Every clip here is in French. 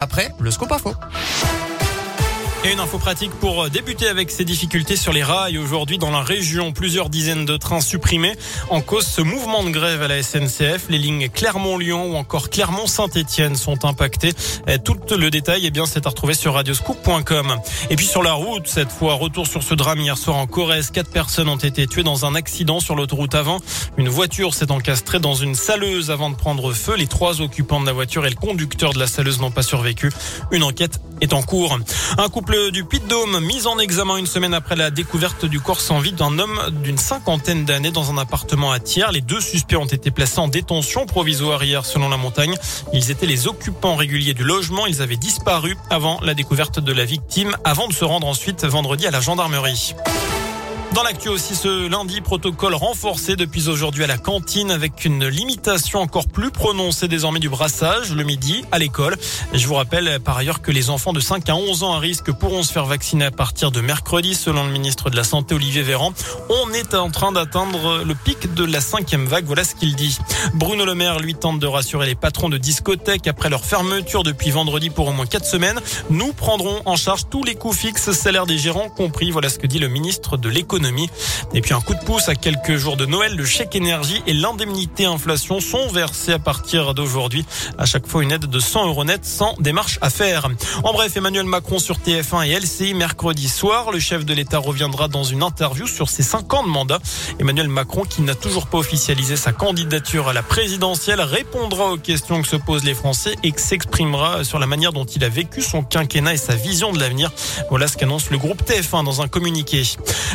après le scoop info. Et une info pratique pour débuter avec ces difficultés sur les rails. Aujourd'hui, dans la région, plusieurs dizaines de trains supprimés en cause ce mouvement de grève à la SNCF. Les lignes Clermont-Lyon ou encore Clermont-Saint-Etienne sont impactées. Tout le détail, eh bien, c'est à retrouver sur radioscoop.com. Et puis sur la route, cette fois, retour sur ce drame hier soir en Corrèze. Quatre personnes ont été tuées dans un accident sur l'autoroute avant. Une voiture s'est encastrée dans une saleuse avant de prendre feu. Les trois occupants de la voiture et le conducteur de la saleuse n'ont pas survécu. Une enquête est en cours. Un couple du Puy-de-Dôme, mis en examen une semaine après la découverte du corps sans vie d'un homme d'une cinquantaine d'années dans un appartement à Thiers. Les deux suspects ont été placés en détention provisoire hier selon la montagne. Ils étaient les occupants réguliers du logement. Ils avaient disparu avant la découverte de la victime, avant de se rendre ensuite vendredi à la gendarmerie. Dans l'actu aussi ce lundi, protocole renforcé depuis aujourd'hui à la cantine avec une limitation encore plus prononcée désormais du brassage le midi à l'école. Je vous rappelle par ailleurs que les enfants de 5 à 11 ans à risque pourront se faire vacciner à partir de mercredi selon le ministre de la Santé Olivier Véran. On est en train d'atteindre le pic de la cinquième vague, voilà ce qu'il dit. Bruno Le Maire lui tente de rassurer les patrons de discothèques après leur fermeture depuis vendredi pour au moins 4 semaines. Nous prendrons en charge tous les coûts fixes, salaires des gérants compris, voilà ce que dit le ministre de l'économie. Et puis un coup de pouce à quelques jours de Noël, le chèque énergie et l'indemnité inflation sont versés à partir d'aujourd'hui. À chaque fois une aide de 100 euros net sans démarche à faire. En bref, Emmanuel Macron sur TF1 et LCI mercredi soir. Le chef de l'État reviendra dans une interview sur ses 5 ans de mandat. Emmanuel Macron, qui n'a toujours pas officialisé sa candidature à la présidentielle, répondra aux questions que se posent les Français et s'exprimera sur la manière dont il a vécu son quinquennat et sa vision de l'avenir. Voilà ce qu'annonce le groupe TF1 dans un communiqué.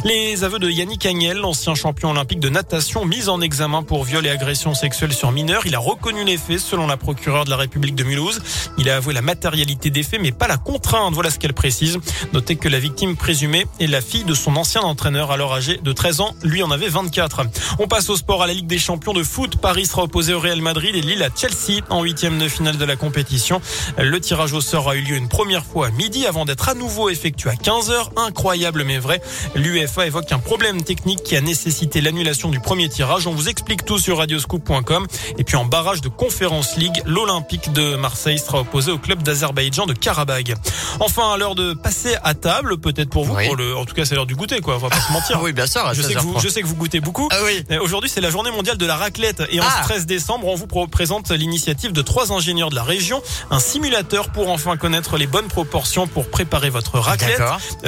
Les les aveux de Yannick Agnel, l'ancien champion olympique de natation, mis en examen pour viol et agression sexuelle sur mineurs. Il a reconnu les faits selon la procureure de la République de Mulhouse. Il a avoué la matérialité des faits, mais pas la contrainte. Voilà ce qu'elle précise. Notez que la victime présumée est la fille de son ancien entraîneur, alors âgé de 13 ans. Lui en avait 24. On passe au sport à la Ligue des champions de foot. Paris sera opposé au Real Madrid et Lille à Chelsea en huitième de finale de la compétition. Le tirage au sort a eu lieu une première fois à midi avant d'être à nouveau effectué à 15h. Incroyable mais vrai. L'UEFA évoque un problème technique qui a nécessité l'annulation du premier tirage. On vous explique tout sur radioscoop.com. Et puis en barrage de Conférence League, l'Olympique de Marseille sera opposé au club d'Azerbaïdjan de Karabag. Enfin, à l'heure de passer à table, peut-être pour vous, pour le, en tout cas c'est l'heure du goûter, quoi. On va pas se mentir. oui, bien sûr. Je sais, que vous, je sais que vous goûtez beaucoup. Ah oui. Aujourd'hui, c'est la journée mondiale de la raclette. Et en ce 13 décembre, on vous présente l'initiative de trois ingénieurs de la région, un simulateur pour enfin connaître les bonnes proportions pour préparer votre raclette.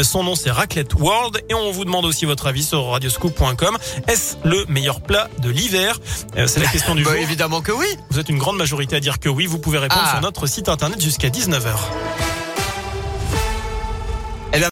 Son nom, c'est Raclette World. Et on vous demande aussi votre avis sur radioscoop.com. Est-ce le meilleur plat de l'hiver? Euh, C'est la question du bah, jour. Évidemment que oui. Vous êtes une grande majorité à dire que oui. Vous pouvez répondre ah. sur notre site internet jusqu'à 19h.